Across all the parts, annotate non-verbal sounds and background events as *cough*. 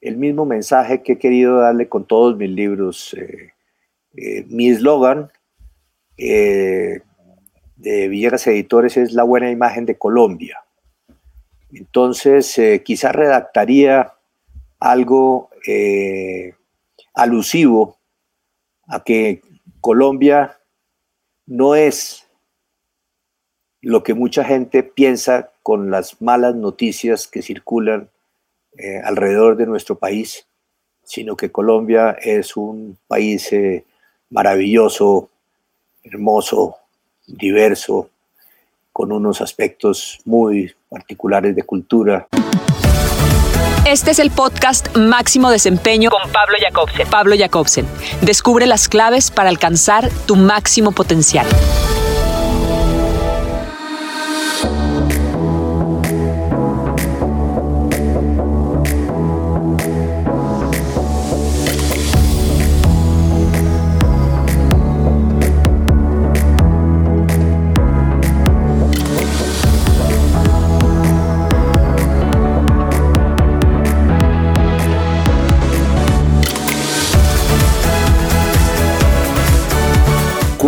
El mismo mensaje que he querido darle con todos mis libros. Eh, eh, mi eslogan eh, de Villegas Editores es la buena imagen de Colombia. Entonces, quizás redactaría algo alusivo a que Colombia no es lo que mucha gente piensa con las malas noticias que circulan eh, alrededor de nuestro país, sino que Colombia es un país eh, maravilloso, hermoso, diverso, con unos aspectos muy particulares de cultura. Este es el podcast Máximo Desempeño con Pablo Jacobsen. Pablo Jacobsen. Descubre las claves para alcanzar tu máximo potencial.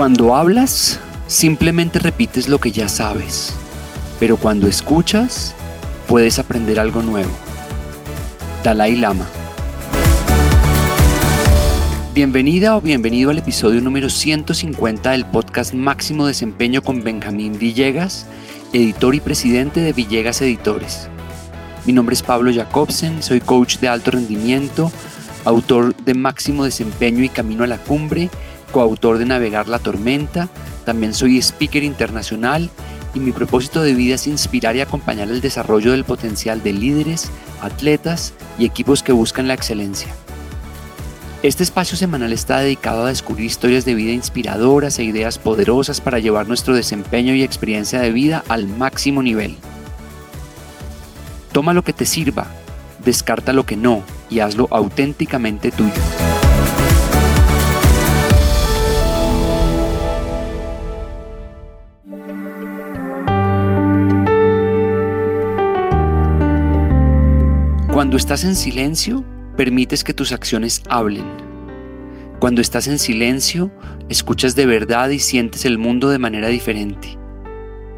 Cuando hablas, simplemente repites lo que ya sabes, pero cuando escuchas, puedes aprender algo nuevo. Dalai Lama. Bienvenida o bienvenido al episodio número 150 del podcast Máximo Desempeño con Benjamín Villegas, editor y presidente de Villegas Editores. Mi nombre es Pablo Jacobsen, soy coach de alto rendimiento, autor de Máximo Desempeño y Camino a la Cumbre coautor de Navegar la Tormenta, también soy speaker internacional y mi propósito de vida es inspirar y acompañar el desarrollo del potencial de líderes, atletas y equipos que buscan la excelencia. Este espacio semanal está dedicado a descubrir historias de vida inspiradoras e ideas poderosas para llevar nuestro desempeño y experiencia de vida al máximo nivel. Toma lo que te sirva, descarta lo que no y hazlo auténticamente tuyo. Cuando estás en silencio, permites que tus acciones hablen. Cuando estás en silencio, escuchas de verdad y sientes el mundo de manera diferente.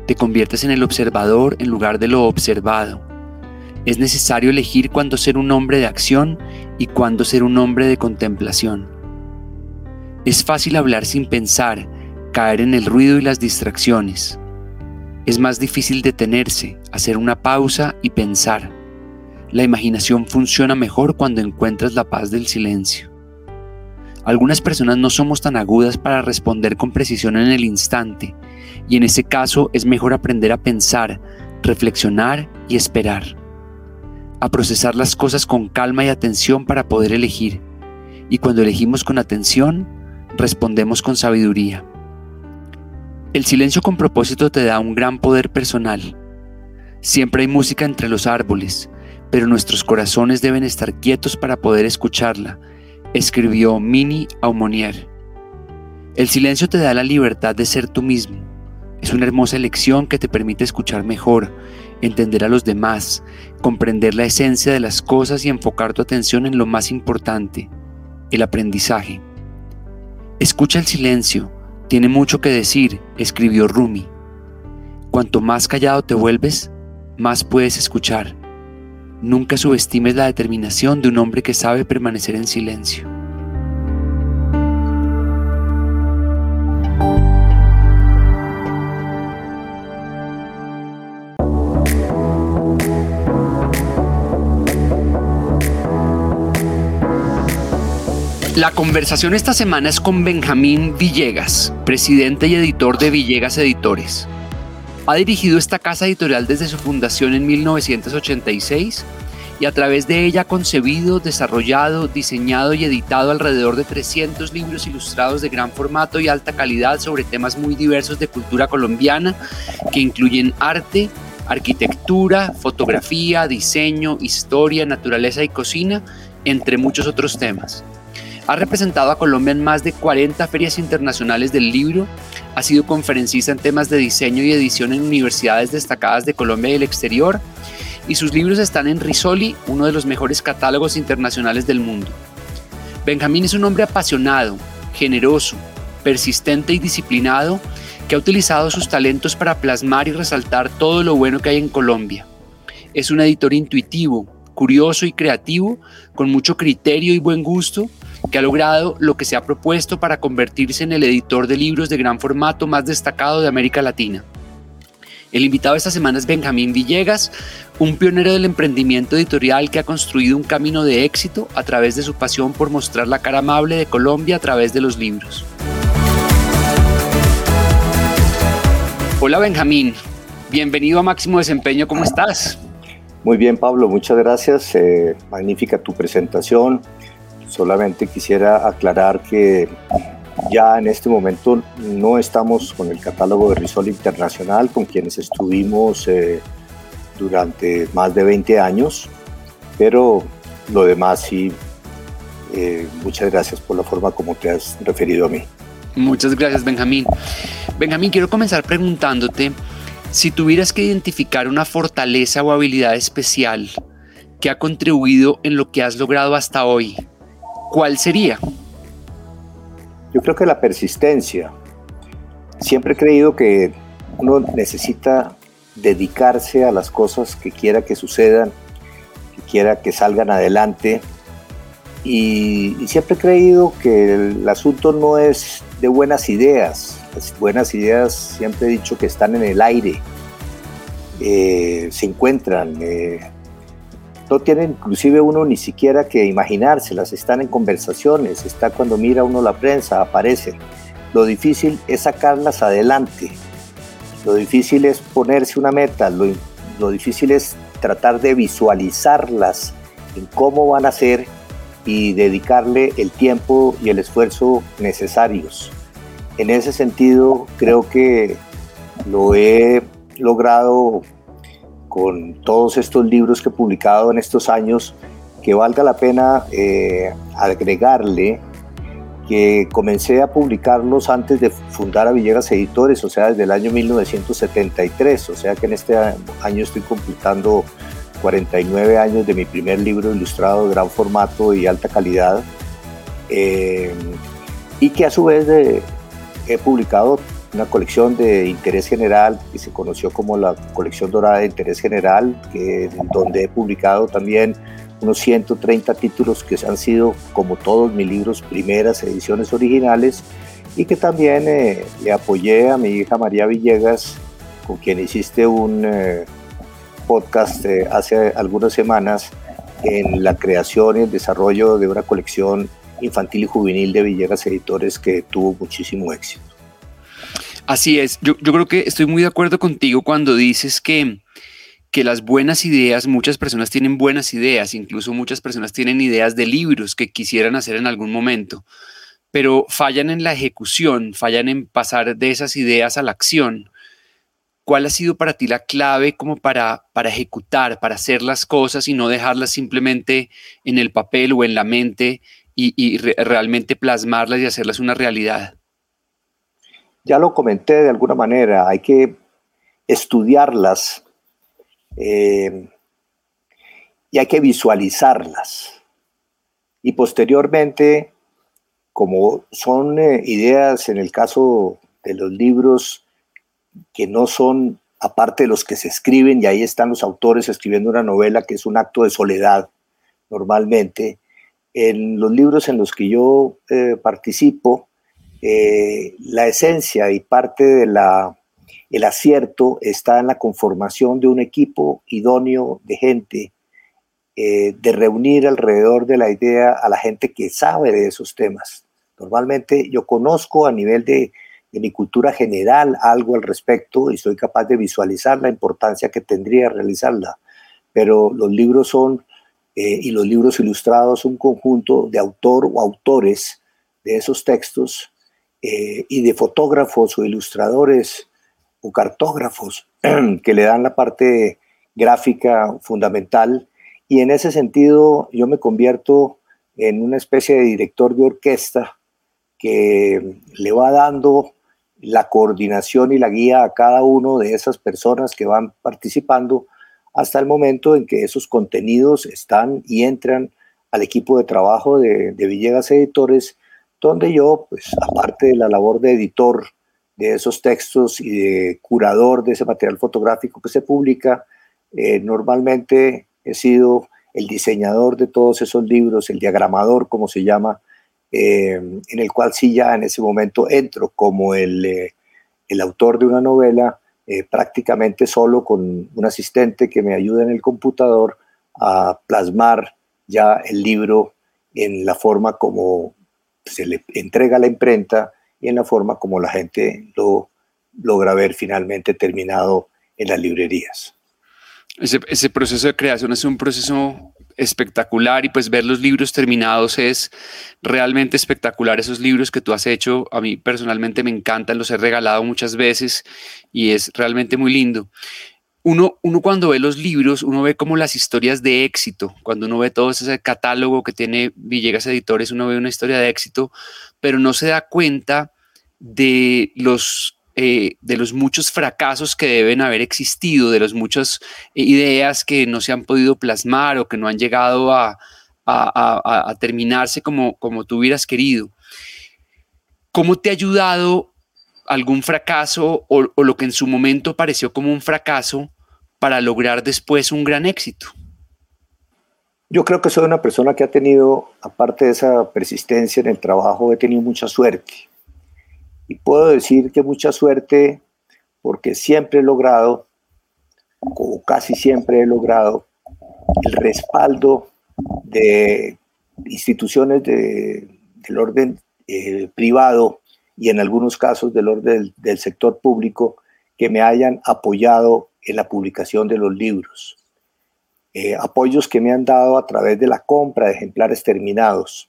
Te conviertes en el observador en lugar de lo observado. Es necesario elegir cuándo ser un hombre de acción y cuándo ser un hombre de contemplación. Es fácil hablar sin pensar, caer en el ruido y las distracciones. Es más difícil detenerse, hacer una pausa y pensar. La imaginación funciona mejor cuando encuentras la paz del silencio. Algunas personas no somos tan agudas para responder con precisión en el instante, y en ese caso es mejor aprender a pensar, reflexionar y esperar. A procesar las cosas con calma y atención para poder elegir. Y cuando elegimos con atención, respondemos con sabiduría. El silencio con propósito te da un gran poder personal. Siempre hay música entre los árboles, pero nuestros corazones deben estar quietos para poder escucharla, escribió Mini Aumonier. El silencio te da la libertad de ser tú mismo. Es una hermosa elección que te permite escuchar mejor, entender a los demás, comprender la esencia de las cosas y enfocar tu atención en lo más importante, el aprendizaje. Escucha el silencio, tiene mucho que decir, escribió Rumi. Cuanto más callado te vuelves, más puedes escuchar. Nunca subestimes la determinación de un hombre que sabe permanecer en silencio. La conversación esta semana es con Benjamín Villegas, presidente y editor de Villegas Editores. Ha dirigido esta casa editorial desde su fundación en 1986 y a través de ella ha concebido, desarrollado, diseñado y editado alrededor de 300 libros ilustrados de gran formato y alta calidad sobre temas muy diversos de cultura colombiana que incluyen arte, arquitectura, fotografía, diseño, historia, naturaleza y cocina, entre muchos otros temas. Ha representado a Colombia en más de 40 ferias internacionales del libro, ha sido conferencista en temas de diseño y edición en universidades destacadas de Colombia y el exterior, y sus libros están en Risoli, uno de los mejores catálogos internacionales del mundo. Benjamín es un hombre apasionado, generoso, persistente y disciplinado que ha utilizado sus talentos para plasmar y resaltar todo lo bueno que hay en Colombia. Es un editor intuitivo, curioso y creativo, con mucho criterio y buen gusto, que ha logrado lo que se ha propuesto para convertirse en el editor de libros de gran formato más destacado de América Latina. El invitado esta semana es Benjamín Villegas, un pionero del emprendimiento editorial que ha construido un camino de éxito a través de su pasión por mostrar la cara amable de Colombia a través de los libros. Hola Benjamín, bienvenido a Máximo Desempeño, ¿cómo estás? Muy bien Pablo, muchas gracias, eh, magnífica tu presentación, Solamente quisiera aclarar que ya en este momento no estamos con el catálogo de Risol Internacional, con quienes estuvimos eh, durante más de 20 años, pero lo demás sí, eh, muchas gracias por la forma como te has referido a mí. Muchas gracias, Benjamín. Benjamín, quiero comenzar preguntándote si tuvieras que identificar una fortaleza o habilidad especial que ha contribuido en lo que has logrado hasta hoy, ¿cuál sería? Yo creo que la persistencia. Siempre he creído que uno necesita dedicarse a las cosas que quiera que sucedan, que quiera que salgan adelante. Y, siempre he creído que el asunto no es de buenas ideas. Las buenas ideas siempre he dicho que están en el aire, eh, se encuentran, eh, no tiene inclusive uno ni siquiera que imaginárselas, están en conversaciones, está cuando mira uno la prensa, aparecen. Lo difícil es sacarlas adelante, lo difícil es ponerse una meta, lo, lo difícil es tratar de visualizarlas en cómo van a ser y dedicarle el tiempo y el esfuerzo necesarios. En ese sentido, creo que lo he logrado con todos estos libros que he publicado en estos años, que valga la pena eh, agregarle que comencé a publicarlos antes de fundar a Villegas Editores, o sea, desde el año 1973, o sea que en este año estoy completando 49 años de mi primer libro ilustrado de gran formato y alta calidad, eh, y que a su vez he publicado una colección de interés general que se conoció como la colección dorada de interés general, que, donde he publicado también unos 130 títulos que han sido, como todos mis libros, primeras ediciones originales y que también eh, le apoyé a mi hija María Villegas, con quien hiciste un eh, podcast eh, hace algunas semanas en la creación y el desarrollo de una colección infantil y juvenil de Villegas Editores que tuvo muchísimo éxito. Así es, yo, creo que estoy muy de acuerdo contigo cuando dices que, que las buenas ideas, muchas personas tienen buenas ideas, incluso muchas personas tienen ideas de libros que quisieran hacer en algún momento, pero fallan en la ejecución, fallan en pasar de esas ideas a la acción. ¿Cuál ha sido para ti la clave como para, para ejecutar, para hacer las cosas y no dejarlas simplemente en el papel o en la mente y, y realmente plasmarlas y hacerlas una realidad? Ya lo comenté de alguna manera, hay que estudiarlas eh, y hay que visualizarlas. Y posteriormente, como son eh, ideas en el caso de los libros que no son aparte de los que se escriben, y ahí están los autores escribiendo una novela que es un acto de soledad normalmente, en los libros en los que yo eh, participo, eh, la esencia y parte de la el acierto está en la conformación de un equipo idóneo de gente, eh, de reunir alrededor de la idea a la gente que sabe de esos temas. Normalmente yo conozco a nivel de, mi cultura general algo al respecto y soy capaz de visualizar la importancia que tendría realizarla, pero los libros son, eh, y los libros ilustrados, un conjunto de autor o autores de esos textos eh, y de fotógrafos o ilustradores o cartógrafos *clears throat* que le dan la parte gráfica fundamental. Y en ese sentido yo me convierto en una especie de director de orquesta que le va dando la coordinación y la guía a cada uno de esas personas que van participando hasta el momento en que esos contenidos están y entran al equipo de trabajo de, Villegas Editores, donde yo, pues aparte de la labor de editor de esos textos y de curador de ese material fotográfico que se publica, eh, normalmente he sido el diseñador de todos esos libros, el diagramador, como se llama, eh, en el cual sí ya en ese momento entro como el, eh, el autor de una novela, prácticamente solo con un asistente que me ayuda en el computador a plasmar ya el libro en la forma como se le entrega a la imprenta y en la forma como la gente lo logra ver finalmente terminado en las librerías. Ese, proceso de creación es un proceso espectacular y pues ver los libros terminados es realmente espectacular. Esos libros que tú has hecho, a mí personalmente me encantan, los he regalado muchas veces y es realmente muy lindo. Uno, uno cuando ve los libros, uno ve como las historias de éxito. Cuando uno ve todo ese catálogo que tiene Villegas Editores, uno ve una historia de éxito, pero no se da cuenta de los, eh, de los muchos fracasos que deben haber existido, de las muchas eh, ideas que no se han podido plasmar o que no han llegado a, terminarse como, como tú hubieras querido. ¿Cómo te ha ayudado algún fracaso o, lo que en su momento pareció como un fracaso para lograr después un gran éxito? Yo creo que soy una persona que ha tenido, aparte de esa persistencia en el trabajo, he tenido mucha suerte. Y puedo decir que mucha suerte porque siempre he logrado, o casi siempre he logrado, el respaldo de instituciones del orden eh, privado y en algunos casos del orden del sector público que me hayan apoyado en la publicación de los libros. Eh, apoyos que me han dado a través de la compra de ejemplares terminados,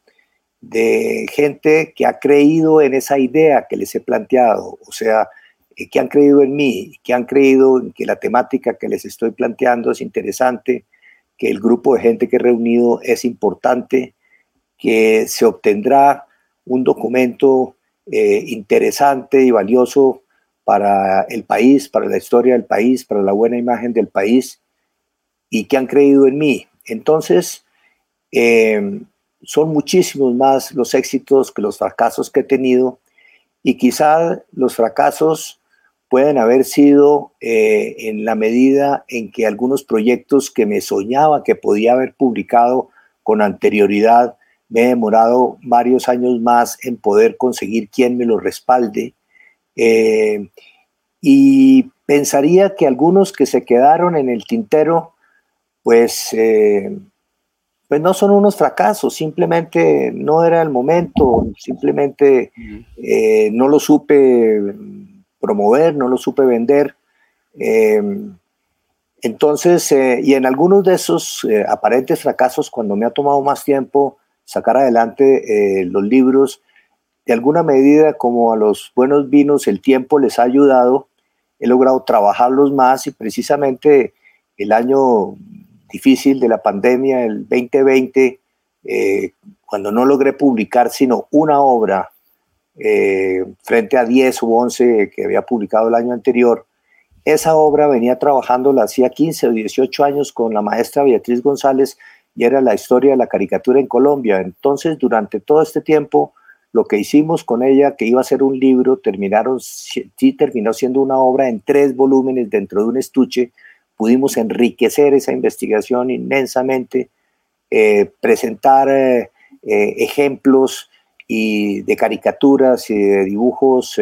de gente que ha creído en esa idea que les he planteado, o sea, eh, que han creído en mí, que han creído en que la temática que les estoy planteando es interesante, que el grupo de gente que he reunido es importante, que se obtendrá un documento eh, interesante y valioso para el país, para la historia del país, para la buena imagen del país y que han creído en mí. Entonces, eh, son muchísimos más los éxitos que los fracasos que he tenido y quizá los fracasos pueden haber sido eh, en la medida en que algunos proyectos que me soñaba que podía haber publicado con anterioridad, me he demorado varios años más en poder conseguir quien me lo respalde. Eh, y pensaría que algunos que se quedaron en el tintero pues, eh, pues no son unos fracasos, simplemente no era el momento, simplemente eh, no lo supe promover, no lo supe vender. Entonces, y en algunos de esos aparentes fracasos, cuando me ha tomado más tiempo sacar adelante los libros, de alguna medida, como a los buenos vinos, el tiempo les ha ayudado, he logrado trabajarlos más y precisamente el año difícil de la pandemia, el 2020, eh, cuando no logré publicar sino una obra eh, frente a 10 u 11 que había publicado el año anterior, esa obra venía trabajándola hacía 15 o 18 años con la maestra Beatriz González y era la historia de la caricatura en Colombia. Entonces, durante todo este tiempo, lo que hicimos con ella, que iba a ser un libro, terminaron, sí terminó siendo una obra en tres volúmenes dentro de un estuche. Pudimos enriquecer esa investigación inmensamente, eh, presentar eh, eh, ejemplos y de caricaturas y de dibujos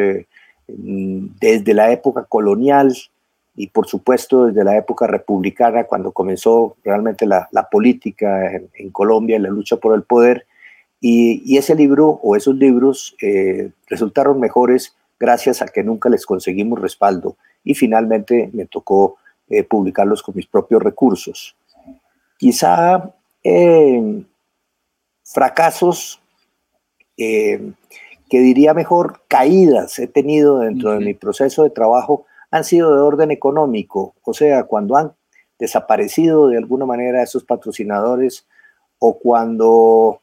desde la época colonial y por supuesto desde la época republicana, cuando comenzó realmente la, política en, en Colombia y la lucha por el poder y, ese libro o esos libros eh, resultaron mejores gracias a que nunca les conseguimos respaldo y finalmente me tocó eh, publicarlos con mis propios recursos. Quizá eh, fracasos, que diría mejor caídas he tenido dentro de mi proceso de trabajo, han sido de orden económico, o sea, cuando han desaparecido de alguna manera esos patrocinadores o cuando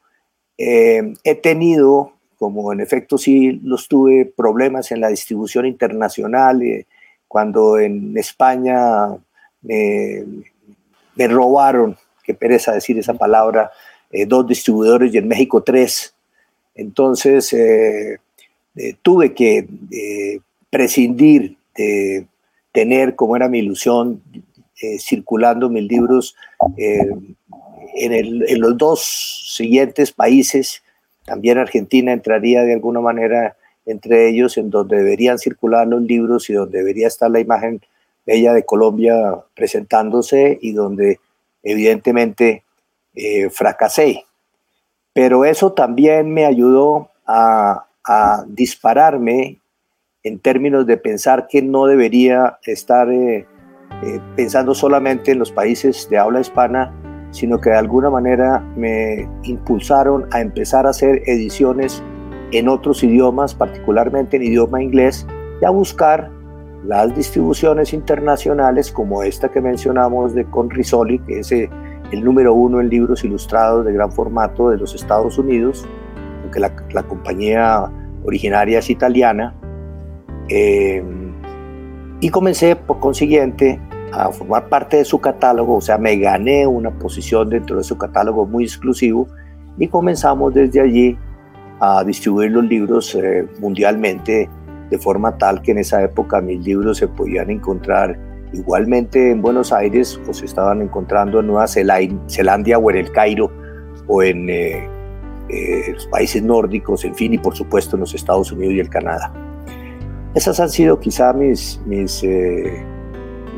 eh, he tenido, como en efecto sí los tuve, problemas en la distribución internacional, eh, cuando en España me robaron, qué pereza decir esa palabra, eh, dos distribuidores y en México tres. Entonces tuve que prescindir de tener, como era mi ilusión, circulando mis libros en, los dos siguientes países, también Argentina entraría de alguna manera entre ellos, en donde deberían circular los libros y donde debería estar la imagen bella de Colombia presentándose y donde evidentemente eh, fracasé. Pero eso también me ayudó a, dispararme en términos de pensar que no debería estar eh, eh, pensando solamente en los países de habla hispana, sino que de alguna manera me impulsaron a empezar a hacer ediciones en otros idiomas, particularmente en idioma inglés, y a buscar las distribuciones internacionales como esta que mencionamos de Conrisoli, que es eh, el número uno en libros ilustrados de gran formato de los Estados Unidos, aunque la, compañía originaria es italiana. Eh, y comencé por consiguiente a formar parte de su catálogo, o sea, me gané una posición dentro de su catálogo muy exclusivo y comenzamos desde allí a distribuir los libros eh, mundialmente de forma tal que en esa época mis libros se podían encontrar igualmente en Buenos Aires o se estaban encontrando en Nueva Zelanda o en el Cairo o en eh, eh, los países nórdicos, en fin, y por supuesto en los Estados Unidos y el Canadá. Esas han sido quizá mis, mis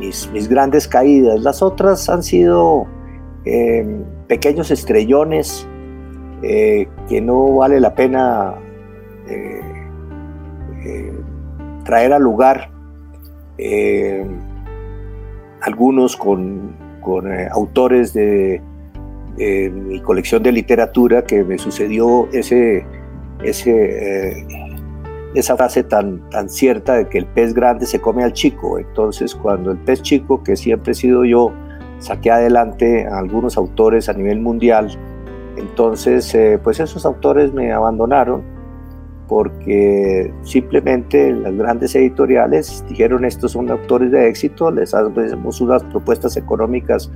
mis, grandes caídas. Las otras han sido eh, pequeños estrellones eh, que no vale la pena eh, traer al lugar. algunos con, autores de, mi colección de literatura que me sucedió ese, ese esa frase tan, tan cierta de que el pez grande se come al chico. Entonces, cuando el pez chico, que siempre he sido yo, saqué adelante a algunos autores a nivel mundial, entonces, eh, pues esos autores me abandonaron porque simplemente las grandes editoriales dijeron estos son autores de éxito, les hacemos unas propuestas económicas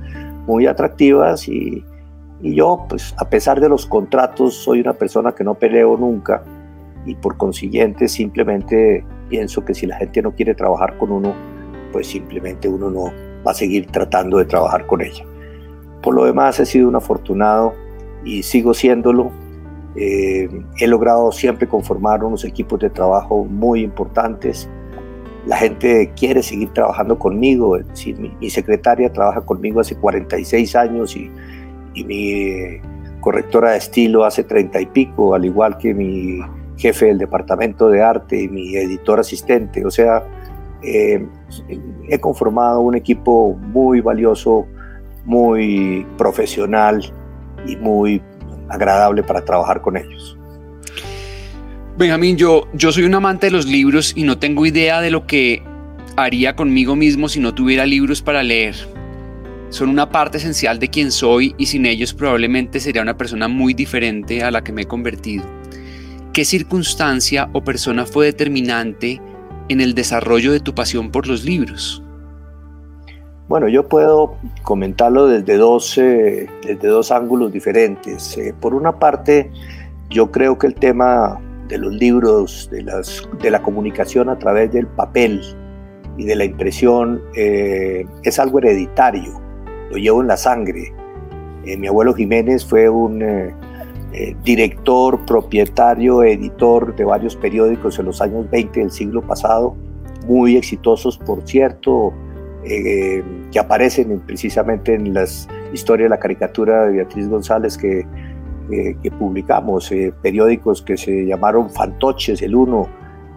muy atractivas y, y yo, pues a pesar de los contratos, soy una persona que no peleo nunca y por consiguiente simplemente pienso que si la gente no quiere trabajar con uno, pues simplemente uno no va a seguir tratando de trabajar con ella. Por lo demás he sido un afortunado y sigo siéndolo. Eh, he logrado siempre conformar unos equipos de trabajo muy importantes. La gente quiere seguir trabajando conmigo. mi, secretaria trabaja conmigo hace 46 años y, y mi correctora de estilo hace 30 y pico, al igual que mi jefe del departamento de arte y mi editor asistente. O sea, eh, he conformado un equipo muy valioso, muy profesional y muy agradable para trabajar con ellos. Benjamín, yo, yo soy un amante de los libros y no tengo idea de lo que haría conmigo mismo si no tuviera libros para leer. Son una parte esencial de quien soy y sin ellos probablemente sería una persona muy diferente a la que me he convertido. ¿Qué circunstancia o persona fue determinante en el desarrollo de tu pasión por los libros? Bueno, yo puedo comentarlo desde dos, desde dos ángulos diferentes. Eh, por una parte, yo creo que el tema de los libros, de, las, de la comunicación a través del papel y de la impresión eh, es algo hereditario, lo llevo en la sangre. Eh, mi abuelo Jiménez fue un eh, director, propietario, editor de varios periódicos en los años 20 del siglo pasado, muy exitosos por cierto, que aparecen precisamente en las historias de la caricatura de Beatriz González que que publicamos, eh, periódicos que se llamaron Fantoches, el uno,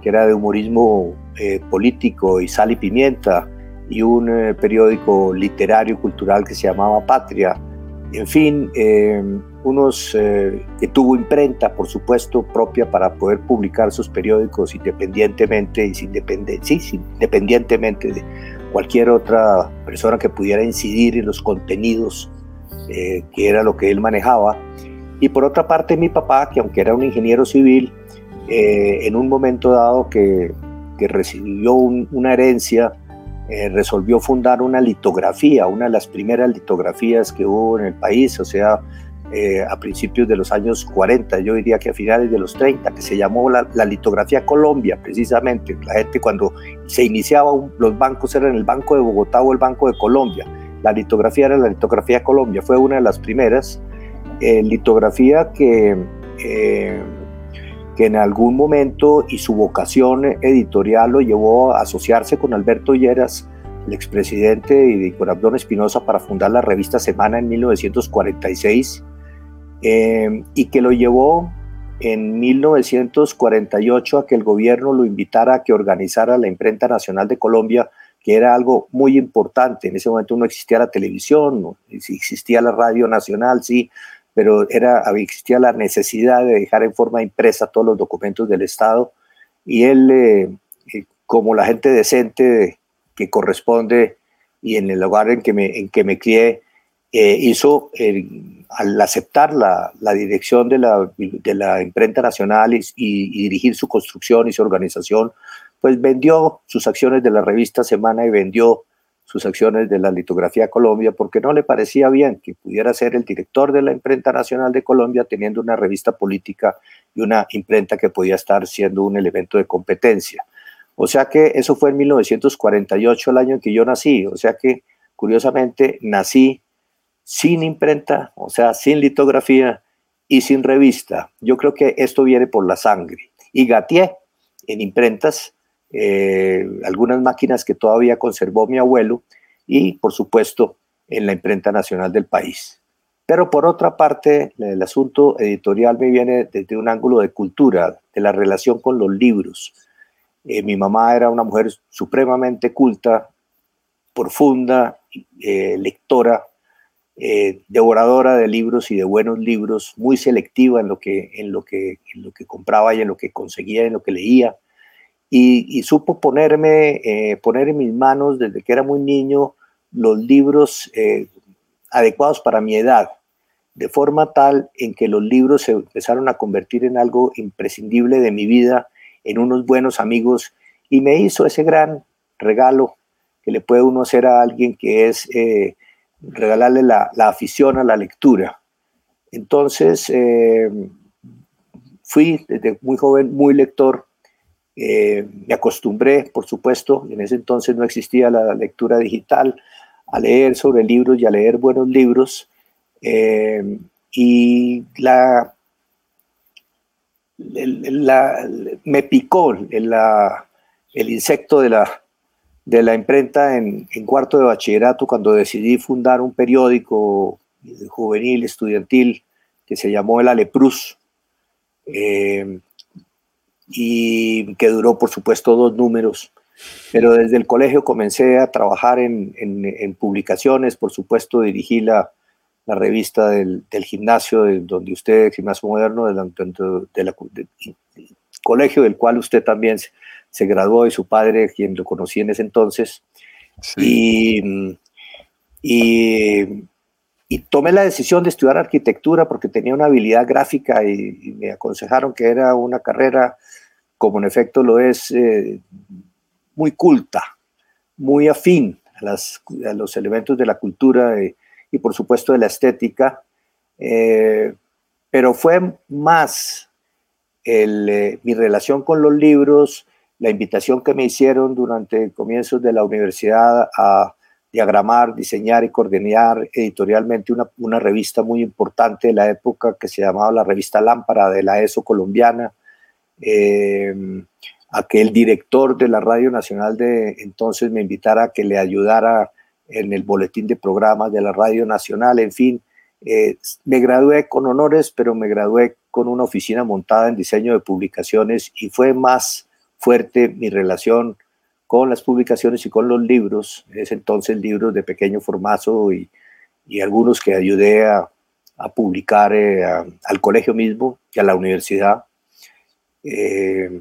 que era de humorismo eh, político y sal y pimienta, y un eh, periódico literario y cultural que se llamaba Patria. En fin, unos que tuvo imprenta, por supuesto, propia para poder publicar sus periódicos independientemente y sin sí, independientemente de cualquier otra persona que pudiera incidir en los contenidos que era lo que él manejaba. Y por otra parte, mi papá, que aunque era un ingeniero civil, eh, en un momento dado que, recibió una herencia, eh, resolvió fundar una litografía, una de las primeras litografías que hubo en el país, o sea, eh, a principios de los años 40, yo diría que a finales de los 30, que se llamó la, litografía Colombia, precisamente. La gente cuando se iniciaba, los bancos eran el Banco de Bogotá o el Banco de Colombia. La litografía era la litografía Colombia, fue una de las primeras eh, litografía que, eh, que en algún momento y su vocación editorial lo llevó a asociarse con Alberto Lleras, el expresidente, y con Abdón Espinosa para fundar la revista Semana en 1946, eh, y que lo llevó en 1948 a que el gobierno lo invitara a que organizara la Imprenta Nacional de Colombia, que era algo muy importante. En ese momento no existía la televisión, no existía la radio nacional, sí, pero era, existía la necesidad de dejar en forma impresa todos los documentos del Estado y él, eh, eh, como la gente decente que corresponde y en el lugar en que me, en que me crié, eh, hizo, al aceptar la, la dirección de la, de la, imprenta nacional y, y, dirigir su construcción y su organización, pues vendió sus acciones de la revista Semana y vendió sus acciones de la litografía Colombia porque no le parecía bien que pudiera ser el director de la imprenta nacional de Colombia teniendo una revista política y una imprenta que podía estar siendo un elemento de competencia. O sea que eso fue en 1948, el año en que yo nací. O sea que, curiosamente, nací sin imprenta, o sea, sin litografía y sin revista. Yo creo que esto viene por la sangre. Y gateé en imprentas eh, algunas máquinas que todavía conservó mi abuelo y, por supuesto, en la imprenta nacional del país. Pero por otra parte, el asunto editorial me viene desde un ángulo de cultura, de la relación con los libros. Eh, mi mamá era una mujer supremamente culta, profunda, eh, lectora, devoradora de libros y de buenos libros, muy selectiva en lo, que, en, lo que, en lo que compraba y en lo que conseguía, en lo que leía. Y, supo ponerme, eh, poner en mis manos desde que era muy niño los libros eh, adecuados para mi edad, de forma tal en que los libros se empezaron a convertir en algo imprescindible de mi vida, en unos buenos amigos, y me hizo ese gran regalo que le puede uno hacer a alguien que es eh, regalarle la, la, afición a la lectura. Entonces, fui desde muy joven muy lector eh, me acostumbré, por supuesto, en ese entonces no existía la lectura digital, a leer sobre libros y a leer buenos libros. Eh, y la, me picó el, el insecto de la, de la imprenta en, cuarto de bachillerato cuando decidí fundar un periódico juvenil, estudiantil, que se llamó El Aleprus. Eh, y que duró, por supuesto, dos números. Pero desde el colegio comencé a trabajar en, en, publicaciones, por supuesto, dirigí la, la revista del, gimnasio, de, donde usted, Gimnasio Moderno, del, colegio del cual usted también se, graduó y su padre, quien lo conocí en ese entonces. Y, y, y, tomé la decisión de estudiar arquitectura porque tenía una habilidad gráfica y, y me aconsejaron que era una carrera como en efecto lo es, eh, muy culta, muy afín a, los elementos de la cultura eh, y por supuesto de la estética, eh, pero fue más el, mi relación con los libros, la invitación que me hicieron durante comienzos de la universidad a diagramar, diseñar y coordinar editorialmente una, revista muy importante de la época que se llamaba la revista Lámpara de la ESO colombiana, eh, a que el director de la Radio Nacional de entonces me invitara a que le ayudara en el boletín de programas de la Radio Nacional, en fin, eh, me gradué con honores, pero me gradué con una oficina montada en diseño de publicaciones y fue más mi relación con las publicaciones y con los libros, es entonces libros de pequeño formato y, y algunos que ayudé a, a publicar eh, al colegio mismo y a la universidad. Eh,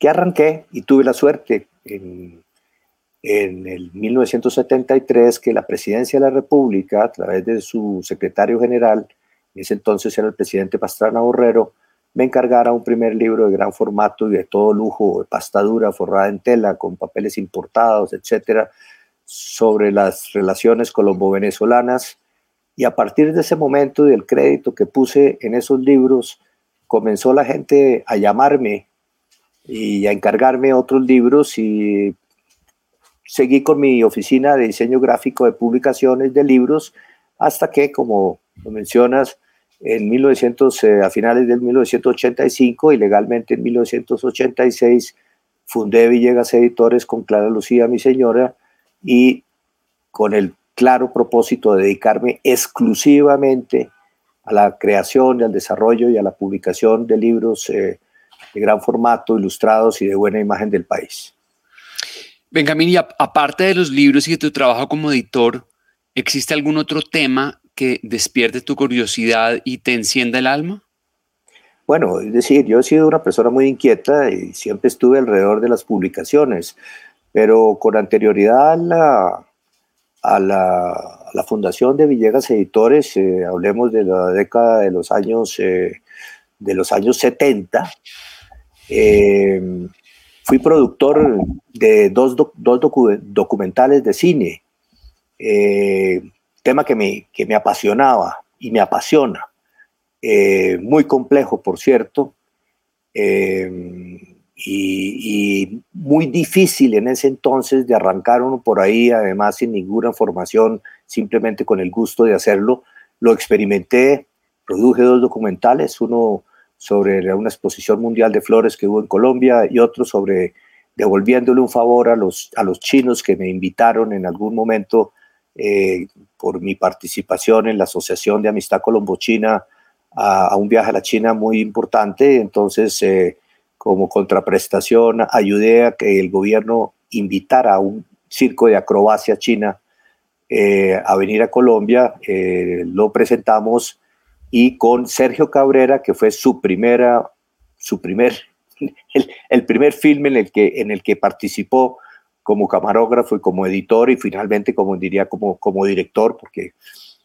Que arranqué y tuve la suerte en, en, el 1973 que la presidencia de la República, a través de su secretario general, en ese entonces era el presidente Pastrana Borrero, me encargara un primer libro de gran formato y de todo lujo, de pasta dura, forrada en tela, con papeles importados, etcétera, sobre las relaciones colombo-venezolanas. Y a partir de ese momento y del crédito que puse en esos libros, comenzó la gente a llamarme y a encargarme otros libros y seguí con mi oficina de diseño gráfico de publicaciones de libros hasta que, como lo mencionas, en 1900, eh, a finales del 1985 y legalmente en 1986 fundé Villegas Editores con Clara Lucía, mi señora, y con el claro propósito de dedicarme exclusivamente a la creación al desarrollo y a la publicación de libros eh, de gran formato, ilustrados y de buena imagen del país. Benjamín, y aparte de los libros y de tu trabajo como editor, ¿existe algún otro tema que despierte tu curiosidad y te encienda el alma? Bueno, es decir, yo he sido una persona muy inquieta y siempre estuve alrededor de las publicaciones, pero con anterioridad a la, a la, a la fundación de Villegas Editores, eh, hablemos de la década de los años, eh, de los años 70, eh, fui productor de dos, dos documentales de cine, eh, tema que me, que me apasionaba y me apasiona. Eh, muy complejo, por cierto, y, y, muy difícil en ese entonces de arrancar uno por ahí, además sin ninguna formación, simplemente con el gusto de hacerlo. Lo experimenté, produje dos documentales, uno sobre una exposición mundial de flores que hubo en Colombia y otro sobre devolviéndole un favor a los, a los chinos que me invitaron en algún momento eh, por mi participación en la Asociación de Amistad Colombo-China a, un viaje a la China muy importante. Entonces, eh, como contraprestación, ayudé a que el gobierno invitara a un circo de acrobacia china eh, a venir a Colombia. lo presentamos y con Sergio Cabrera, que fue su primera, su primer, *laughs* el, primer filme en el, que, en el que participó como camarógrafo y como editor y finalmente, como diría, como, como director, porque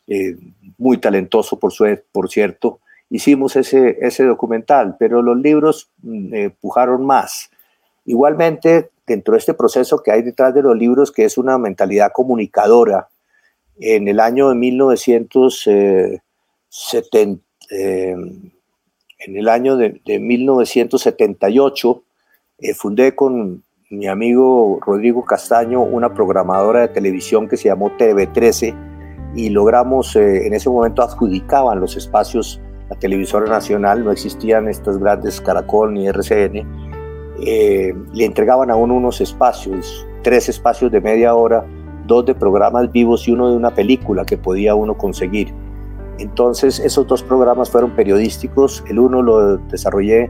eh, muy talentoso, por, su, por cierto, hicimos ese, ese documental, pero los libros mm, eh, pujaron más. Igualmente, dentro de este proceso que hay detrás de los libros, que es una mentalidad comunicadora, en el año de 1970, eh, en el año de, 1978, eh, fundé con mi amigo Rodrigo Castaño una programadora de televisión que se llamó TV13 y logramos, en ese momento adjudicaban los espacios la televisora nacional, no existían estos grandes Caracol ni RCN, eh, le entregaban a uno unos espacios, tres espacios de media hora, dos de programas vivos y uno de una película que podía uno conseguir. Entonces esos dos programas fueron periodísticos, el uno lo desarrollé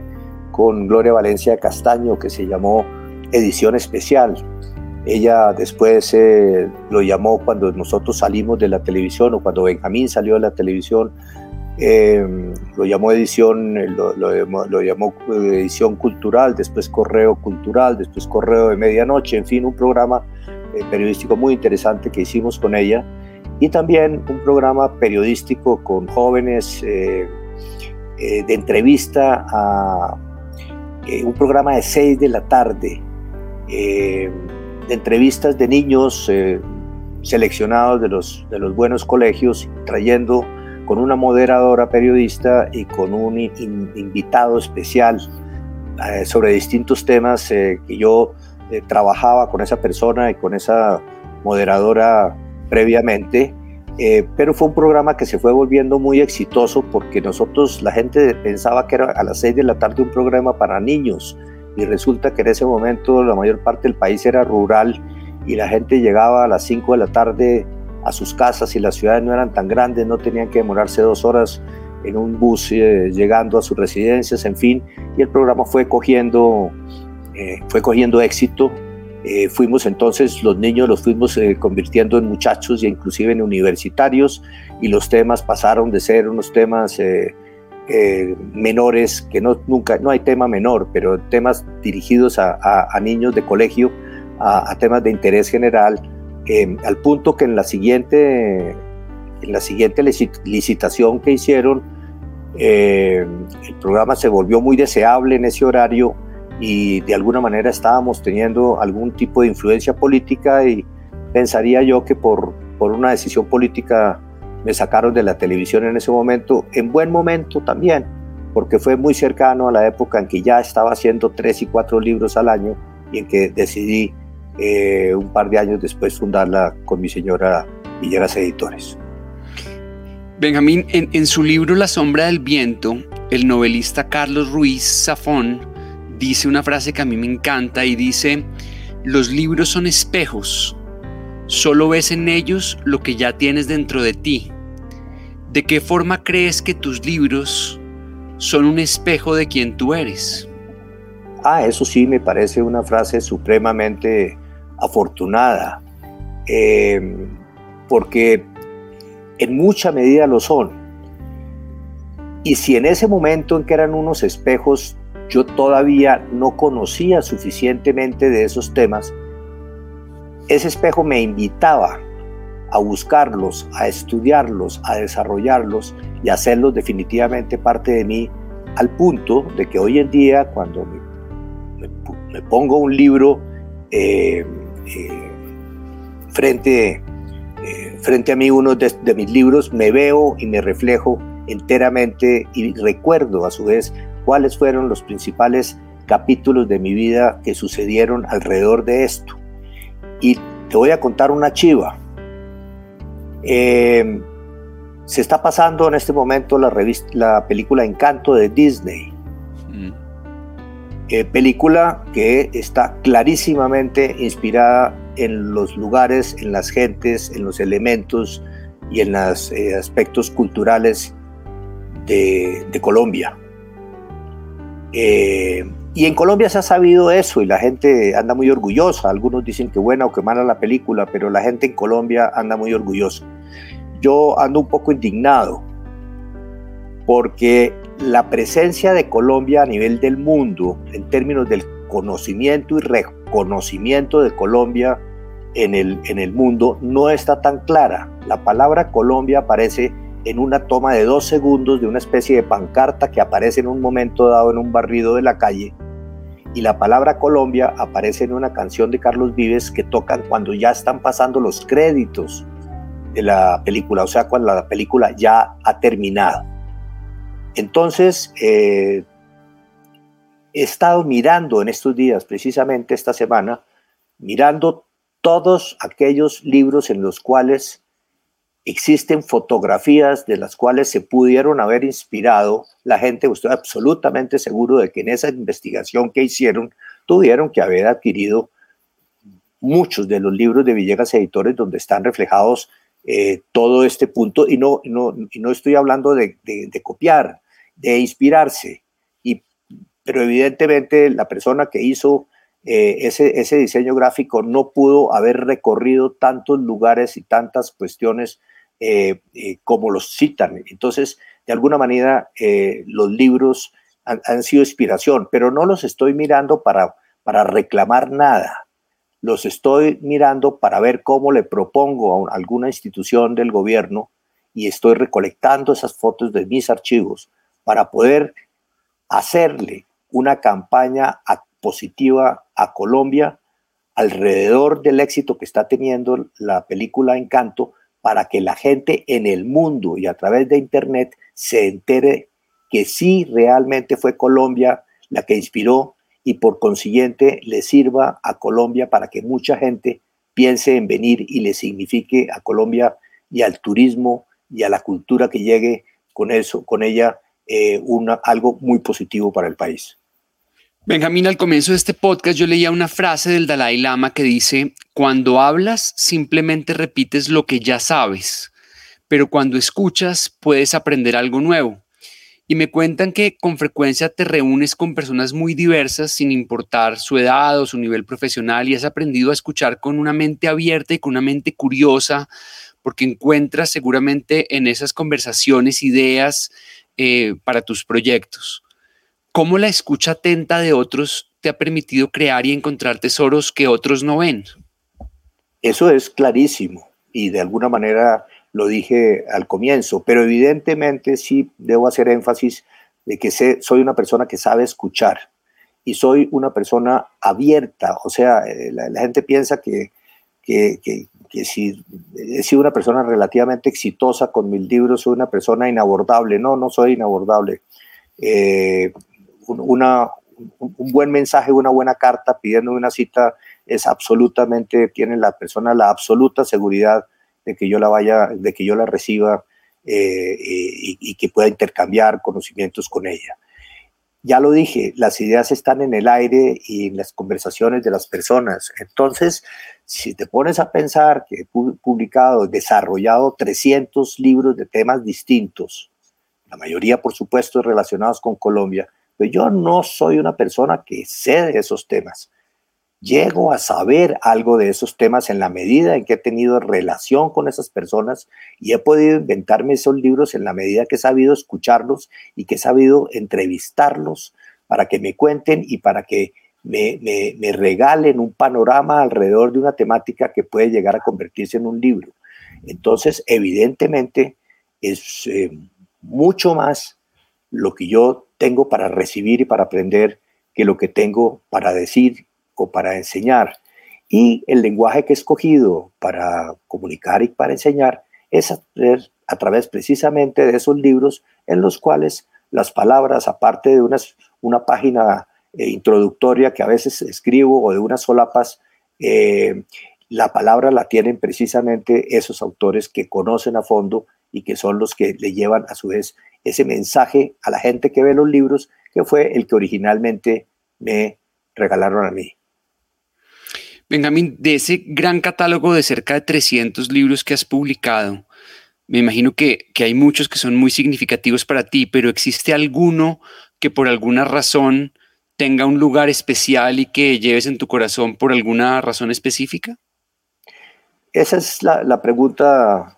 con Gloria Valencia Castaño que se llamó Edición Especial. Ella después eh, lo llamó cuando nosotros salimos de la televisión o cuando Benjamín salió de la televisión, eh, lo llamó edición, lo, llamó, eh, edición cultural, después correo cultural, después correo de medianoche, en fin, un programa eh, periodístico muy interesante que hicimos con ella y también un programa periodístico con jóvenes de entrevista a un programa de 6 de la tarde de entrevistas de niños seleccionados de los, de los buenos colegios trayendo con una moderadora periodista y con un invitado especial eh, sobre distintos temas eh, que yo eh, trabajaba con esa persona y con esa moderadora previamente. pero fue un programa que se fue volviendo muy exitoso porque nosotros, la gente pensaba que era a las 6 de la tarde un programa para niños y resulta que en ese momento la mayor parte del país era rural y la gente llegaba a las 5 de la tarde a sus casas y las ciudades no eran tan grandes, no tenían que demorarse dos horas en un bus eh, llegando a sus residencias, en fin, y el programa fue cogiendo, eh, fue cogiendo éxito. Eh, fuimos entonces, los niños los fuimos convirtiendo en muchachos e inclusive en universitarios y los temas pasaron de ser unos temas menores, que no, nunca, no hay tema menor, pero temas dirigidos a, niños de colegio, a temas de interés general, Em, al punto que en la siguiente, en la siguiente licitación que hicieron, em, el programa se volvió muy deseable en ese horario y de alguna manera estábamos teniendo algún tipo de influencia política y pensaría yo que por, por una decisión política me sacaron de la televisión en ese momento, en buen momento también, porque fue muy cercano a la época en que ya estaba haciendo tres y cuatro libros al año y en que decidí eh, un par de años después fundarla con mi señora Villeras Editores. Benjamín, en, su libro La sombra del viento, el novelista Carlos Ruiz Zafón dice una frase que a mí me encanta y dice, los libros son espejos, solo ves en ellos lo que ya tienes dentro de ti. ¿De qué forma crees que tus libros son un espejo de quien tú eres? Ah, eso sí me parece una frase supremamente afortunada, eh, porque en mucha medida lo son. Y si en ese momento en que eran unos espejos yo todavía no conocía suficientemente de esos temas, ese espejo me invitaba a buscarlos, a estudiarlos, a desarrollarlos y hacerlos definitivamente parte de mí, al punto de que hoy en día cuando me, pongo un libro eh, eh, frente, eh, frente a mí uno de, mis libros, me veo y me reflejo enteramente y recuerdo a su vez cuáles fueron los principales capítulos de mi vida que sucedieron alrededor de esto. Y te voy a contar una chiva. Eh, se está pasando en este momento la, revista, la película Encanto de Disney. Eh, película que está clarísimamente inspirada en los lugares, en las gentes, en los elementos y en los eh, aspectos culturales de, Colombia. Eh, y en Colombia se ha sabido eso y la gente anda muy orgullosa. Algunos dicen que buena o que mala la película, pero la gente en Colombia anda muy orgullosa. Yo ando un poco indignado porque la presencia de Colombia a nivel del mundo, en términos del conocimiento y reconocimiento de Colombia en el, en el mundo, no está tan clara. La palabra Colombia aparece en una toma de dos segundos de una especie de pancarta que aparece en un momento dado en un barrido de la calle y la palabra Colombia aparece en una canción de Carlos Vives que tocan cuando ya están pasando los créditos de la película, o sea, cuando la película ya ha terminado. Entonces, eh, he estado mirando en estos días, precisamente esta semana, mirando todos aquellos libros en los cuales existen fotografías de las cuales se pudieron haber inspirado. La gente, estoy absolutamente seguro de que en esa investigación que hicieron tuvieron que haber adquirido muchos de los libros de Villegas Editores donde están reflejados eh, todo este punto. Y no, no, no estoy hablando de, copiar, de inspirarse, y, pero evidentemente la persona que hizo eh, ese, ese diseño gráfico no pudo haber recorrido tantos lugares y tantas cuestiones eh, eh, como los citan. Entonces, de alguna manera, eh, los libros han, sido inspiración, pero no los estoy mirando para, para reclamar nada. Los estoy mirando para ver cómo le propongo a alguna institución del gobierno y estoy recolectando esas fotos de mis archivos para poder hacerle una campaña positiva a Colombia alrededor del éxito que está teniendo la película Encanto, para que la gente en el mundo y a través de Internet se entere que sí realmente fue Colombia la que inspiró y por consiguiente le sirva a Colombia para que mucha gente piense en venir y le signifique a Colombia y al turismo y a la cultura que llegue con eso, con ella, eh, algo muy positivo para el país. Benjamín, al comienzo de este podcast yo leía una frase del Dalai Lama que dice, cuando hablas simplemente repites lo que ya sabes, pero cuando escuchas puedes aprender algo nuevo. Y me cuentan que con frecuencia te reúnes con personas muy diversas sin importar su edad o su nivel profesional y has aprendido a escuchar con una mente abierta y con una mente curiosa porque encuentras seguramente en esas conversaciones ideas eh, para tus proyectos. ¿Cómo la escucha atenta de otros te ha permitido crear y encontrar tesoros que otros no ven? Eso es clarísimo y de alguna manera lo dije al comienzo, pero evidentemente sí debo hacer énfasis de que soy una persona que sabe escuchar y soy una persona abierta, o sea, eh, la, gente piensa que, si he sido una persona relativamente exitosa con mis libros, soy una persona inabordable, no, no soy inabordable. Eh, una, un buen mensaje, una buena carta pidiendo una cita es absolutamente, tiene la persona la absoluta seguridad de que yo la vaya, de que yo la reciba eh, y, que pueda intercambiar conocimientos con ella. Ya lo dije, las ideas están en el aire y en las conversaciones de las personas. Entonces, si te pones a pensar que he publicado, desarrollado 300 libros de temas distintos, la mayoría, por supuesto, relacionados con Colombia, pero yo no soy una persona que sé de esos temas. Llego a saber algo de esos temas en la medida en que he tenido relación con esas personas y he podido inventarme esos libros en la medida que he sabido escucharlos y que he sabido entrevistarlos para que me cuenten y para que me, regalen un panorama alrededor de una temática que puede llegar a convertirse en un libro. Entonces, evidentemente, es eh, mucho más lo que yo tengo para recibir y para aprender que lo que tengo para decir o para enseñar. Y el lenguaje que he escogido para comunicar y para enseñar es a, través precisamente de esos libros en los cuales las palabras, aparte de unas, una página eh, introductoria que a veces escribo o de unas solapas, eh, la palabra la tienen precisamente esos autores que conocen a fondo y que son los que le llevan a su vez ese mensaje a la gente que ve los libros, que fue el que originalmente me regalaron a mí. Benjamín, de ese gran catálogo de cerca de 300 libros que has publicado, me imagino que, que, hay muchos que son muy significativos para ti, pero ¿existe alguno que por alguna razón tenga un lugar especial y que lleves en tu corazón por alguna razón específica? Esa es la, la pregunta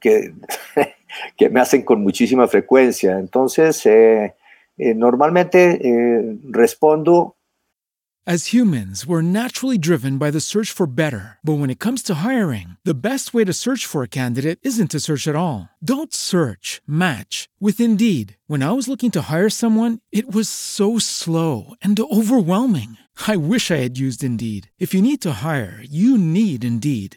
que *laughs* que me hacen con muchísima frecuencia. Entonces, eh, eh, normalmente eh, respondo. As humans, we're naturally driven by the search for better. But when it comes to hiring, the best way to search for a candidate isn't to search at all. Don't search, match with Indeed. When I was looking to hire someone, it was so slow and overwhelming. I wish I had used Indeed. If you need to hire, you need Indeed.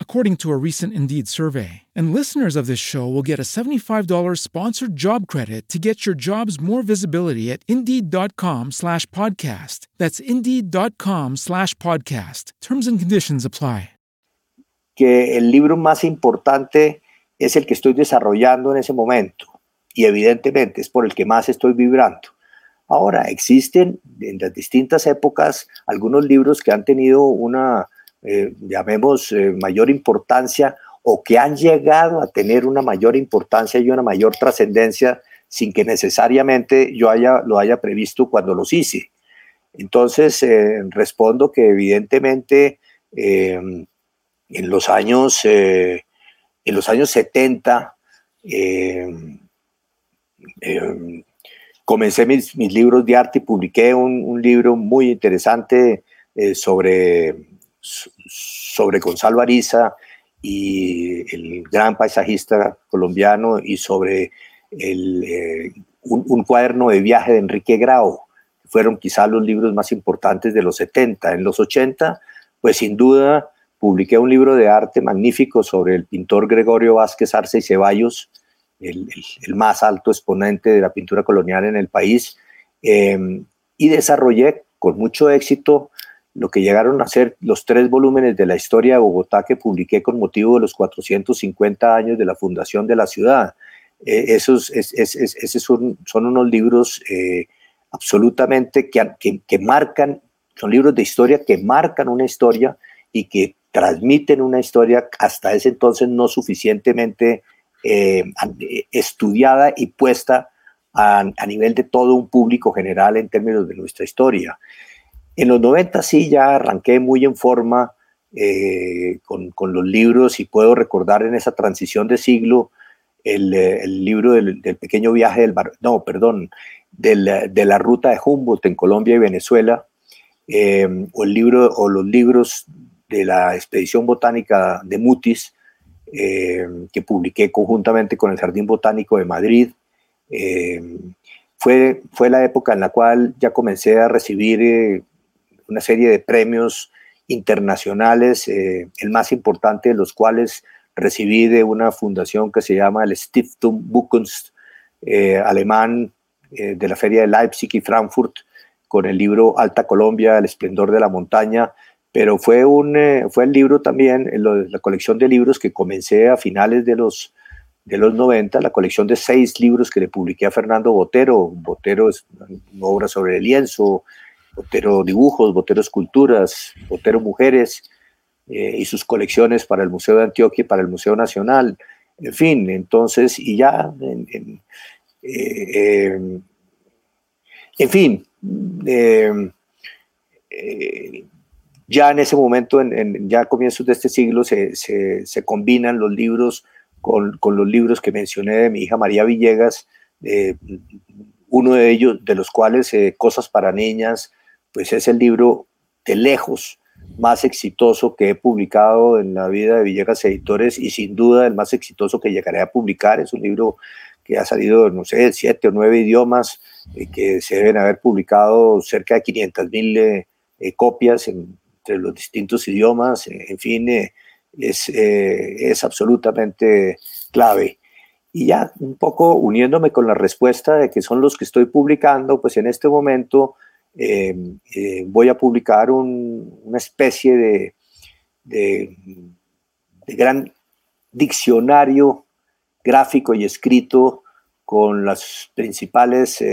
according to a recent Indeed survey. And listeners of this show will get a $75 sponsored job credit to get your jobs more visibility at Indeed.com slash podcast. That's Indeed.com slash podcast. Terms and conditions apply. que el libro más importante es el que estoy desarrollando en ese momento y evidentemente es por el que más estoy vibrando. Ahora, existen en las distintas épocas algunos libros que han tenido una, eh, llamemos, eh, mayor importancia o que han llegado a tener una mayor importancia y una mayor trascendencia sin que necesariamente yo haya, lo haya previsto cuando los hice. Entonces, eh, respondo que evidentemente en los años, en los años 70 eh, eh, comencé mis, libros de arte y publiqué un, libro muy interesante sobre, sobre Gonzalo Ariza y el gran paisajista colombiano y sobre el, un, un, cuaderno de viaje de Enrique Grau. Fueron quizás los libros más importantes de los 70. En los 80, pues sin duda publiqué un libro de arte magnífico sobre el pintor Gregorio Vázquez Arce y Ceballos, el, más alto exponente de la pintura colonial en el país, em, y desarrollé con mucho éxito lo que llegaron a ser los tres volúmenes de la historia de Bogotá que publiqué con motivo de los 450 años de la fundación de la ciudad. Eh, esos son, unos libros eh, absolutamente que, que marcan, son libros de historia que marcan una historia y que transmiten una historia hasta ese entonces no suficientemente eh, estudiada y puesta a, nivel de todo un público general en términos de nuestra historia. En los 90 sí ya arranqué muy en forma eh, con, los libros y puedo recordar en esa transición de siglo el, libro del, pequeño viaje del, no, perdón, de la ruta de Humboldt en Colombia y Venezuela, eh, o el libro o los libros de la expedición botánica de Mutis, eh, que publiqué conjuntamente con el Jardín Botánico de Madrid. Eh, fue, fue la época en la cual ya comencé a recibir eh, una serie de premios internacionales, el más importante de los cuales recibí de una fundación que se llama el Stiftung Buchkunst alemán de la Feria de Leipzig y Frankfurt, con el libro Alta Colombia, el esplendor de la montaña, pero fue, un, eh, fue el libro también, la colección de libros que comencé a finales de los, de los 90, la colección de seis libros que le publiqué a Fernando Botero. Botero es una obra sobre el lienzo, Botero dibujos, Botero esculturas, Botero mujeres eh, y sus colecciones para el Museo de Antioquia y para el Museo Nacional. En fin, entonces, y ya, en, en, eh, en fin, ya en ese momento, en, ya a comienzos de este siglo, se, se, combinan los libros con, con, los libros que mencioné de mi hija María Villegas, eh, uno de ellos, de los cuales eh, Cosas para Niñas, pues es el libro de lejos más exitoso que he publicado en la vida de Villegas Editores y sin duda el más exitoso que llegaré a publicar. Es un libro que ha salido, no sé, siete o nueve idiomas, eh, que se deben haber publicado cerca de 500 mil copias en entre los distintos idiomas, eh, en fin, eh, es, eh, es absolutamente clave. Y ya un poco uniéndome con la respuesta de que son los que estoy publicando, pues en este momento voy a publicar una especie de, gran diccionario gráfico y escrito con las principales,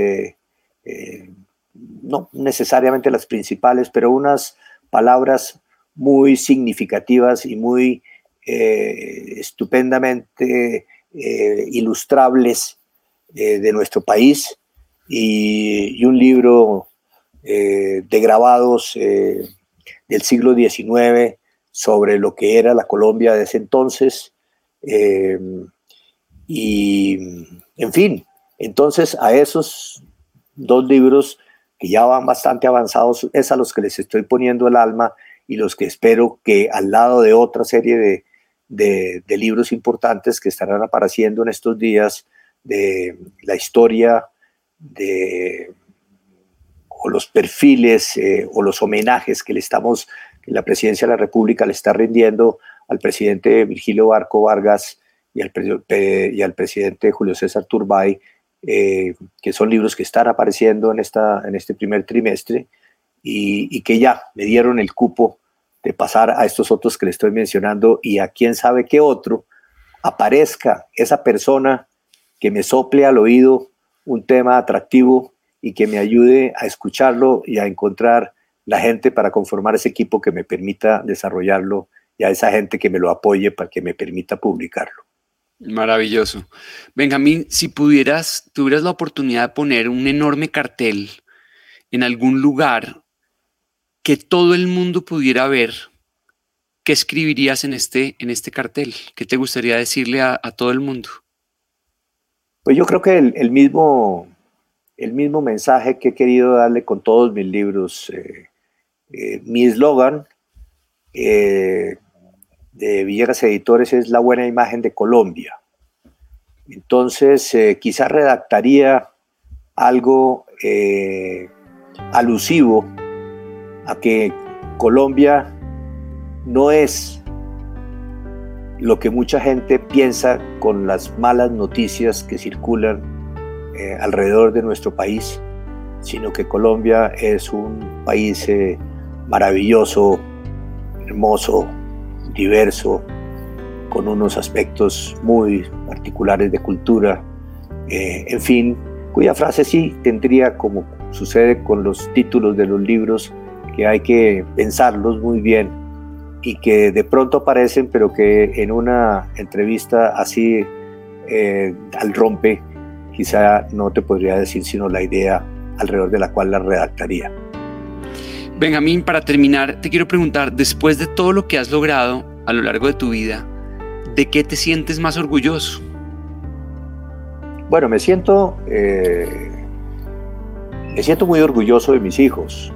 no necesariamente las principales, pero unas palabras muy significativas y muy estupendamente ilustrables de nuestro país. Y, un libro de grabados del siglo XIX sobre lo que era la Colombia de ese entonces. y, en fin, entonces a esos dos libros que ya van bastante avanzados, es a los que les estoy poniendo el alma y los que espero que al lado de otra serie de, de, libros importantes que estarán apareciendo en estos días de la historia de o los perfiles eh, o los homenajes que le estamos, que la presidencia de la República le está rindiendo al presidente Virgilio Barco Vargas y al, y al presidente Julio César Turbay eh, que son libros que están apareciendo en, esta, en este primer trimestre y, que ya me dieron el cupo de pasar a estos otros que le estoy mencionando y a quién sabe qué otro aparezca esa persona que me sople al oído un tema atractivo y que me ayude a escucharlo y a encontrar la gente para conformar ese equipo que me permita desarrollarlo y a esa gente que me lo apoye para que me permita publicarlo. Maravilloso. Benjamín, si pudieras, tuvieras la oportunidad de poner un enorme cartel en algún lugar que todo el mundo pudiera ver, ¿qué escribirías en este, en este cartel? ¿Qué te gustaría decirle a, todo el mundo? Pues yo creo que el, mismo, el mismo mensaje que he querido darle con todos mis libros. Eh, eh, mi eslogan eh, de Villegas Editores es la buena imagen de Colombia. Entonces, quizás redactaría algo alusivo a que Colombia no es lo que mucha gente piensa con las malas noticias que circulan eh, alrededor de nuestro país, sino que Colombia es un país maravilloso, hermoso, diverso, con unos aspectos muy particulares de cultura, eh, en fin, cuya frase sí tendría, como sucede con los títulos de los libros, que hay que pensarlos muy bien y que de pronto aparecen, pero que en una entrevista así eh, al rompe, quizá no te podría decir sino la idea alrededor de la cual la redactaría. Benjamín, para terminar, te quiero preguntar, después de todo lo que has logrado a lo largo de tu vida, ¿de qué te sientes más orgulloso? Bueno, me siento, eh, me siento muy orgulloso de mis hijos.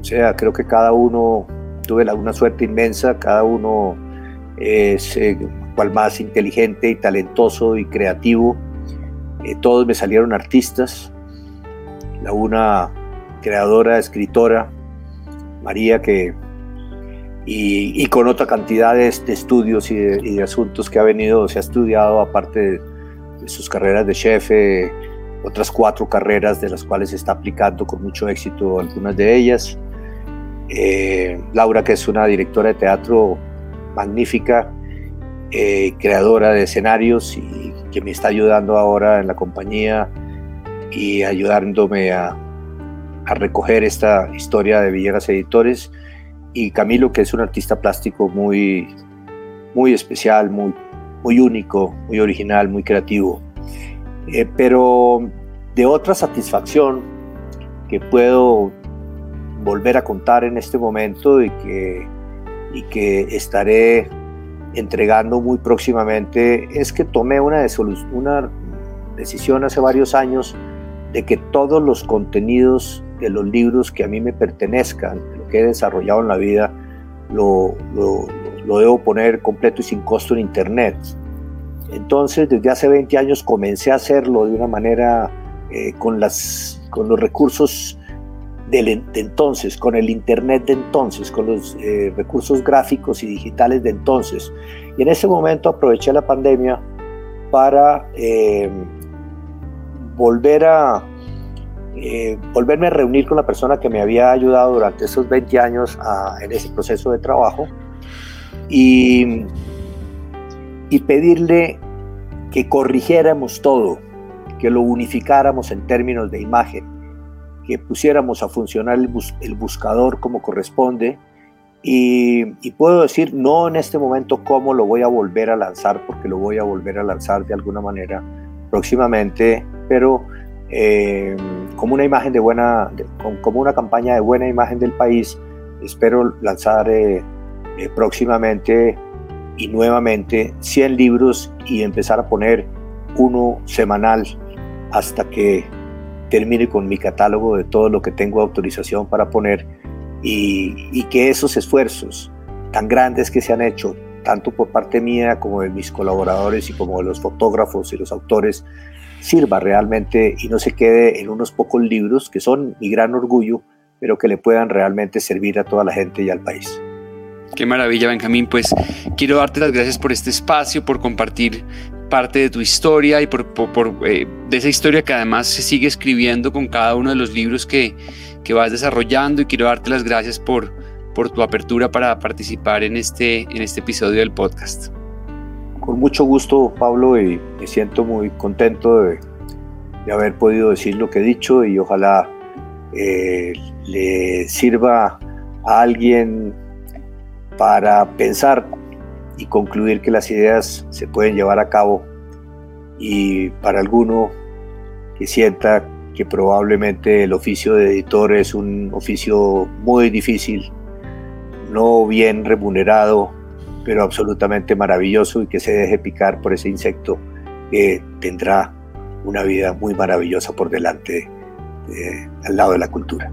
O sea, creo que cada uno, tuve una suerte inmensa, cada uno es eh, cual más inteligente y talentoso y creativo. Eh, todos me salieron artistas. La una creadora, escritora, María, que, y, con otra cantidad de, estudios y de, asuntos que ha venido, se ha estudiado, aparte de, sus carreras de chef, otras cuatro carreras de las cuales está aplicando con mucho éxito algunas de ellas. Eh, Laura, que es una directora de teatro magnífica, eh, creadora de escenarios y que me está ayudando ahora en la compañía y ayudándome a, recoger esta historia de Villegas Editores y Camilo, que es un artista plástico muy, muy especial, muy, muy único, muy original, muy creativo. Eh, pero de otra satisfacción que puedo volver a contar en este momento y que, y que estaré entregando muy próximamente es que tomé una, decisión hace varios años de que todos los contenidos de los libros que a mí me pertenezcan, lo que he desarrollado en la vida, lo, lo, debo poner completo y sin costo en Internet. Entonces, desde hace 20 años comencé a hacerlo de una manera eh, con, las, con los recursos de entonces, con el Internet de entonces, con los eh, recursos gráficos y digitales de entonces. Y en ese momento aproveché la pandemia para eh, volver a, eh, volverme a reunir con la persona que me había ayudado durante esos 20 años en ese proceso de trabajo y, y pedirle que corrigiéramos todo, que lo unificáramos en términos de imagen, que pusiéramos a funcionar el, buscador como corresponde. Y, puedo decir, no en este momento cómo lo voy a volver a lanzar, porque lo voy a volver a lanzar de alguna manera próximamente, pero eh, como una imagen de buena, como una campaña de buena imagen del país, espero lanzar eh, eh, próximamente y nuevamente 100 libros y empezar a poner uno semanal hasta que termine con mi catálogo de todo lo que tengo autorización para poner y, que esos esfuerzos tan grandes que se han hecho, tanto por parte mía como de mis colaboradores y como de los fotógrafos y los autores, sirva realmente y no se quede en unos pocos libros que son mi gran orgullo, pero que le puedan realmente servir a toda la gente y al país. Qué maravilla, Benjamín. Pues quiero darte las gracias por este espacio, por compartir parte de tu historia y por, eh, de esa historia que además se sigue escribiendo con cada uno de los libros que, que vas desarrollando y quiero darte las gracias por, por tu apertura para participar en este, en este episodio del podcast. Con mucho gusto, Pablo, y me siento muy contento de, de haber podido decir lo que he dicho y ojalá eh, le sirva a alguien para pensar y concluir que las ideas se pueden llevar a cabo y para alguno que sienta que probablemente el oficio de editor es un oficio muy difícil, no bien remunerado, pero absolutamente maravilloso y que se deje picar por ese insecto que tendrá una vida muy maravillosa por delante eh, al lado de la cultura.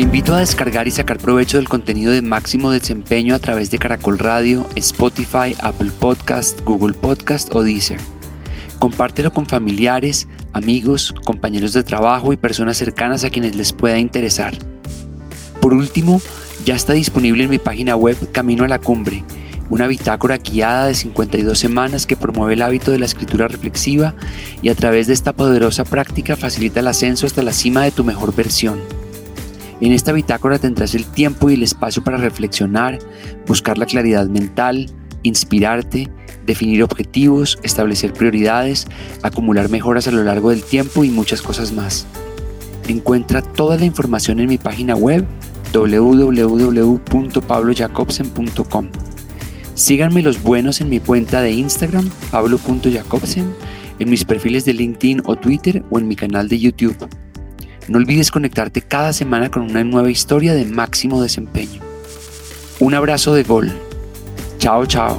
Te invito a descargar y sacar provecho del contenido de máximo desempeño a través de Caracol Radio, Spotify, Apple Podcast, Google Podcast o Deezer. Compártelo con familiares, amigos, compañeros de trabajo y personas cercanas a quienes les pueda interesar. Por último, ya está disponible en mi página web Camino a la Cumbre, una bitácora guiada de 52 semanas que promueve el hábito de la escritura reflexiva y a través de esta poderosa práctica facilita el ascenso hasta la cima de tu mejor versión. En esta bitácora tendrás el tiempo y el espacio para reflexionar, buscar la claridad mental, inspirarte, definir objetivos, establecer prioridades, acumular mejoras a lo largo del tiempo y muchas cosas más. Encuentra toda la información en mi página web www.pablojacobsen.com. Síganme los buenos en mi cuenta de Instagram, pablo.jacobsen, en mis perfiles de LinkedIn o Twitter o en mi canal de YouTube. No olvides conectarte cada semana con una nueva historia de máximo desempeño. Un abrazo de gol. Chao, chao.